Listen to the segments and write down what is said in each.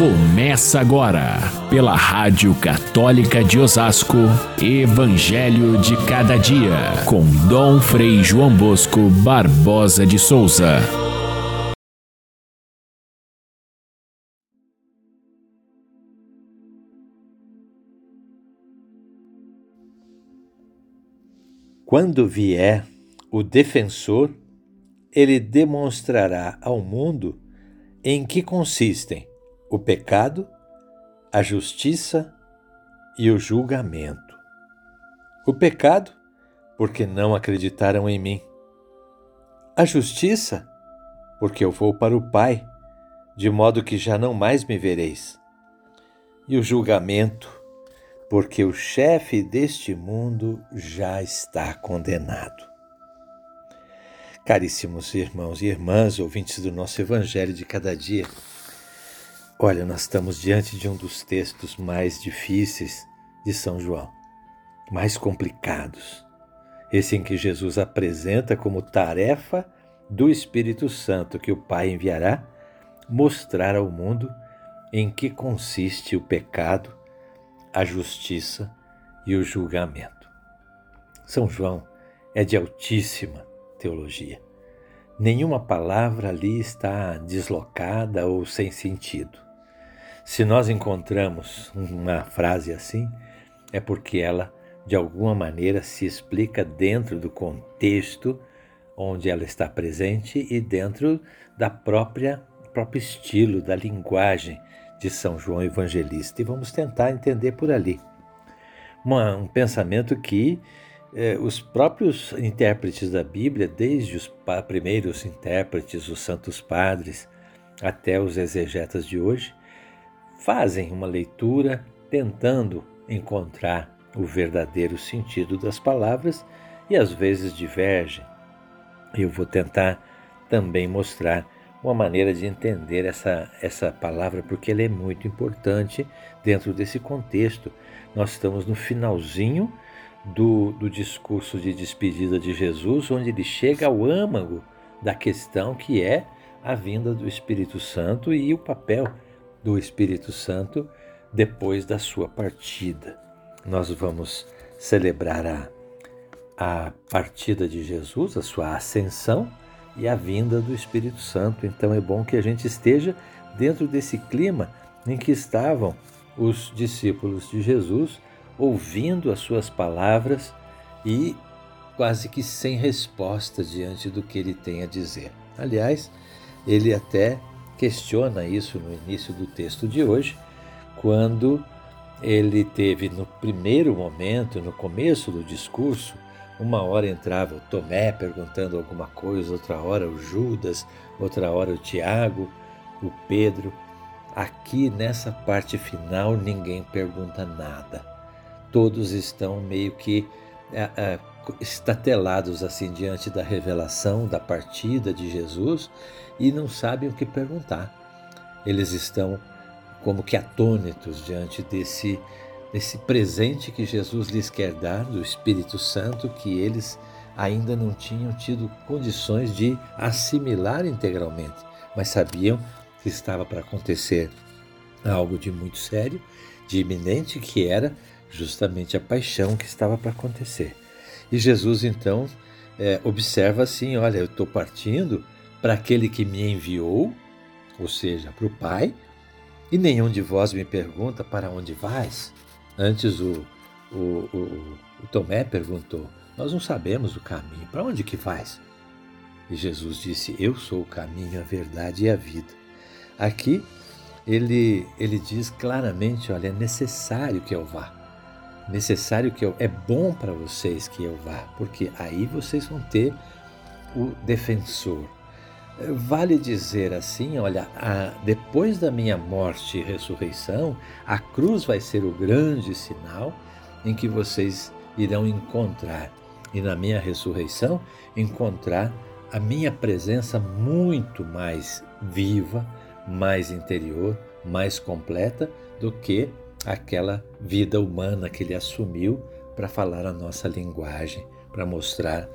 Começa agora, pela Rádio Católica de Osasco, Evangelho de Cada Dia, com Dom Frei João Bosco Barbosa de Souza. Quando vier o defensor, ele demonstrará ao mundo em que consistem o pecado, a justiça e o julgamento. O pecado, porque não acreditaram em mim. A justiça, porque eu vou para o Pai, de modo que já não mais me vereis. E o julgamento, porque o chefe deste mundo já está condenado. Caríssimos irmãos e irmãs, ouvintes do nosso Evangelho de cada dia, olha, nós estamos diante de um dos textos mais difíceis de São João, mais complicados. Esse em que Jesus apresenta como tarefa do Espírito Santo que o Pai enviará mostrar ao mundo em que consiste o pecado, a justiça e o julgamento. São João é de altíssima teologia. Nenhuma palavra ali está deslocada ou sem sentido. Se nós encontramos uma frase assim, é porque ela, de alguma maneira, se explica dentro do contexto onde ela está presente e dentro da própria próprio estilo, da linguagem de São João Evangelista. E vamos tentar entender por ali. Uma, um pensamento que é, os próprios intérpretes da Bíblia, desde os primeiros intérpretes, os santos padres, até os exegetas de hoje, fazem uma leitura tentando encontrar o verdadeiro sentido das palavras e às vezes divergem. Eu vou tentar também mostrar uma maneira de entender essa, essa palavra, porque ela é muito importante dentro desse contexto. Nós estamos no finalzinho do, do discurso de despedida de Jesus, onde ele chega ao âmago da questão que é a vinda do Espírito Santo e o papel do Espírito Santo depois da sua partida. Nós vamos celebrar a, a partida de Jesus, a sua ascensão e a vinda do Espírito Santo. Então é bom que a gente esteja dentro desse clima em que estavam os discípulos de Jesus ouvindo as suas palavras e quase que sem resposta diante do que ele tem a dizer. Aliás, ele até questiona isso no início do texto de hoje, quando ele teve no primeiro momento, no começo do discurso, uma hora entrava o Tomé perguntando alguma coisa, outra hora o Judas, outra hora o Tiago, o Pedro. Aqui nessa parte final ninguém pergunta nada todos estão meio que estatelados assim diante da revelação da partida de Jesus e não sabem o que perguntar. Eles estão como que atônitos diante desse desse presente que Jesus lhes quer dar do Espírito Santo que eles ainda não tinham tido condições de assimilar integralmente, mas sabiam que estava para acontecer algo de muito sério, de iminente, que era justamente a paixão que estava para acontecer. E Jesus então é, observa assim: olha, eu estou partindo para aquele que me enviou, ou seja, para o Pai, e nenhum de vós me pergunta para onde vais. Antes o, o, o, o Tomé perguntou: Nós não sabemos o caminho, para onde que vais? E Jesus disse: Eu sou o caminho, a verdade e a vida. Aqui ele, ele diz claramente: olha, é necessário que eu vá necessário que eu é bom para vocês que eu vá, porque aí vocês vão ter o defensor. Vale dizer assim, olha, a, depois da minha morte e ressurreição, a cruz vai ser o grande sinal em que vocês irão encontrar, e na minha ressurreição, encontrar a minha presença muito mais viva, mais interior, mais completa do que aquela vida humana que ele assumiu para falar a nossa linguagem, para mostrar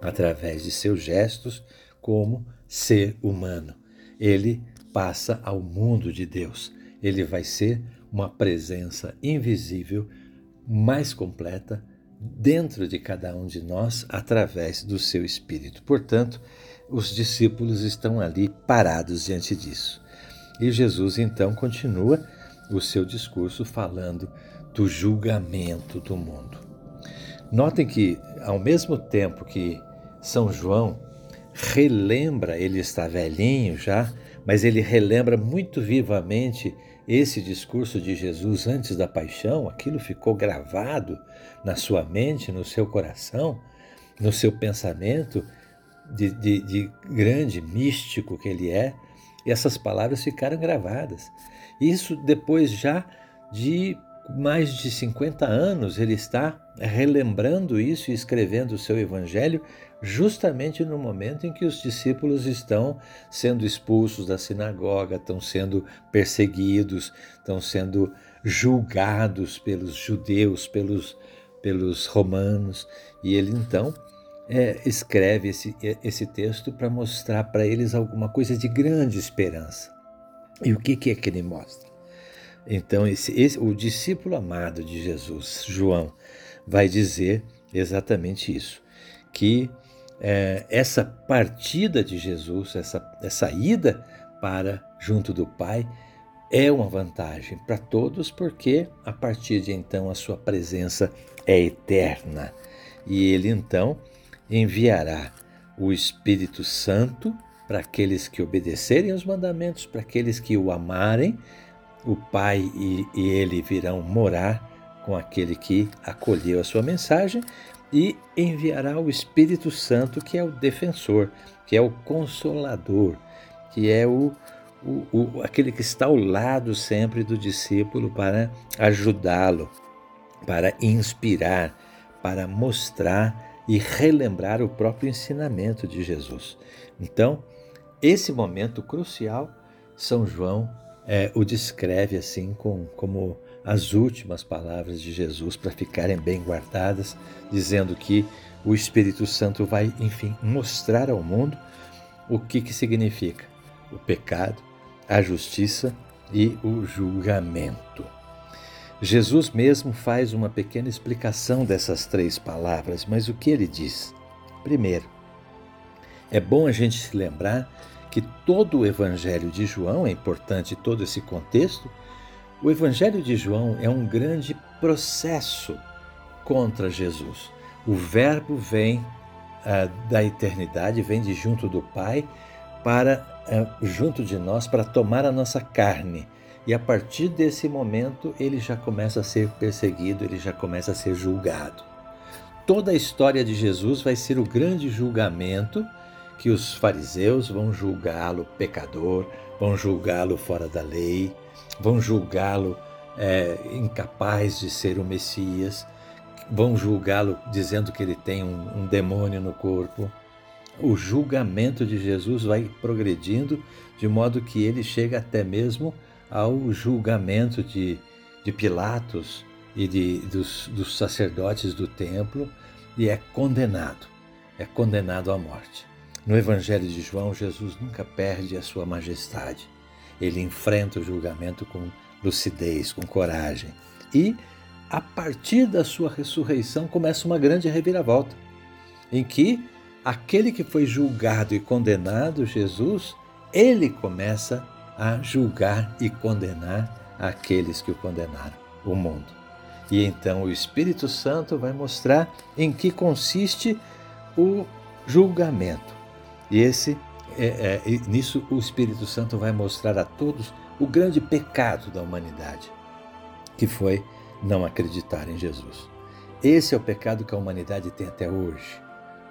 através de seus gestos como ser humano. Ele passa ao mundo de Deus. ele vai ser uma presença invisível, mais completa, dentro de cada um de nós através do seu Espírito. Portanto, os discípulos estão ali parados diante disso. E Jesus então continua o seu discurso falando do julgamento do mundo. Notem que, ao mesmo tempo que São João relembra, ele está velhinho já, mas ele relembra muito vivamente esse discurso de Jesus antes da paixão, aquilo ficou gravado na sua mente, no seu coração, no seu pensamento de, de, de grande místico que ele é, e essas palavras ficaram gravadas. Isso depois já de mais de 50 anos ele está relembrando isso e escrevendo o seu evangelho justamente no momento em que os discípulos estão sendo expulsos da sinagoga, estão sendo perseguidos, estão sendo julgados pelos judeus, pelos, pelos romanos. E ele então é, escreve esse, esse texto para mostrar para eles alguma coisa de grande esperança. E o que, que é que ele mostra? Então, esse, esse, o discípulo amado de Jesus, João, vai dizer exatamente isso: que é, essa partida de Jesus, essa, essa ida para junto do Pai, é uma vantagem para todos, porque a partir de então a sua presença é eterna. E ele então enviará o Espírito Santo para aqueles que obedecerem aos mandamentos, para aqueles que o amarem, o Pai e, e ele virão morar com aquele que acolheu a sua mensagem e enviará o Espírito Santo, que é o defensor, que é o consolador, que é o, o, o aquele que está ao lado sempre do discípulo para ajudá-lo, para inspirar, para mostrar e relembrar o próprio ensinamento de Jesus. Então, esse momento crucial, São João é, o descreve assim com, como as últimas palavras de Jesus para ficarem bem guardadas, dizendo que o Espírito Santo vai, enfim, mostrar ao mundo o que, que significa o pecado, a justiça e o julgamento. Jesus mesmo faz uma pequena explicação dessas três palavras, mas o que ele diz? Primeiro, é bom a gente se lembrar que todo o Evangelho de João, é importante todo esse contexto, o Evangelho de João é um grande processo contra Jesus. O Verbo vem uh, da eternidade, vem de junto do Pai para uh, junto de nós para tomar a nossa carne. E a partir desse momento ele já começa a ser perseguido, ele já começa a ser julgado. Toda a história de Jesus vai ser o grande julgamento que os fariseus vão julgá-lo pecador, vão julgá-lo fora da lei, vão julgá-lo é, incapaz de ser o Messias, vão julgá-lo dizendo que ele tem um, um demônio no corpo. O julgamento de Jesus vai progredindo de modo que ele chega até mesmo ao julgamento de, de Pilatos e de, dos, dos sacerdotes do templo e é condenado, é condenado à morte. No Evangelho de João, Jesus nunca perde a sua majestade ele enfrenta o julgamento com lucidez, com coragem. E, a partir da sua ressurreição, começa uma grande reviravolta, em que aquele que foi julgado e condenado, Jesus, ele começa a julgar e condenar aqueles que o condenaram, o mundo. E então o Espírito Santo vai mostrar em que consiste o julgamento. E esse é, é, nisso o Espírito Santo vai mostrar a todos o grande pecado da humanidade, que foi não acreditar em Jesus. Esse é o pecado que a humanidade tem até hoje.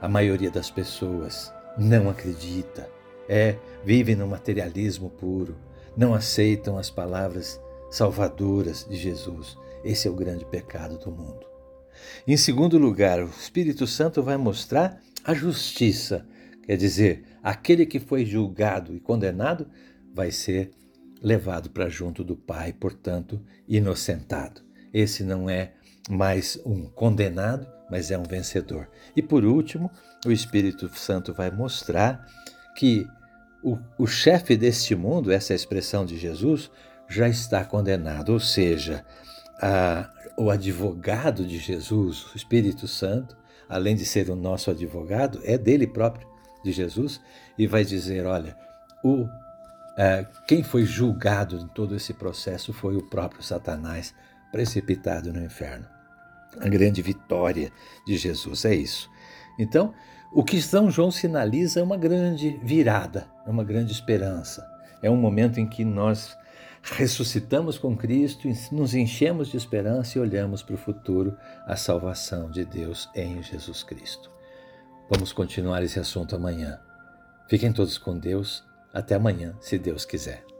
A maioria das pessoas não acredita, é vive no materialismo puro, não aceitam as palavras salvadoras de Jesus. Esse é o grande pecado do mundo. Em segundo lugar, o Espírito Santo vai mostrar a justiça Quer dizer, aquele que foi julgado e condenado vai ser levado para junto do Pai, portanto, inocentado. Esse não é mais um condenado, mas é um vencedor. E por último, o Espírito Santo vai mostrar que o, o chefe deste mundo, essa é expressão de Jesus, já está condenado, ou seja, a, o advogado de Jesus, o Espírito Santo, além de ser o nosso advogado, é dele próprio, de Jesus, e vai dizer: olha, o, é, quem foi julgado em todo esse processo foi o próprio Satanás, precipitado no inferno. A grande vitória de Jesus é isso. Então, o que São João sinaliza é uma grande virada, é uma grande esperança. É um momento em que nós ressuscitamos com Cristo, nos enchemos de esperança e olhamos para o futuro, a salvação de Deus em Jesus Cristo. Vamos continuar esse assunto amanhã. Fiquem todos com Deus. Até amanhã, se Deus quiser.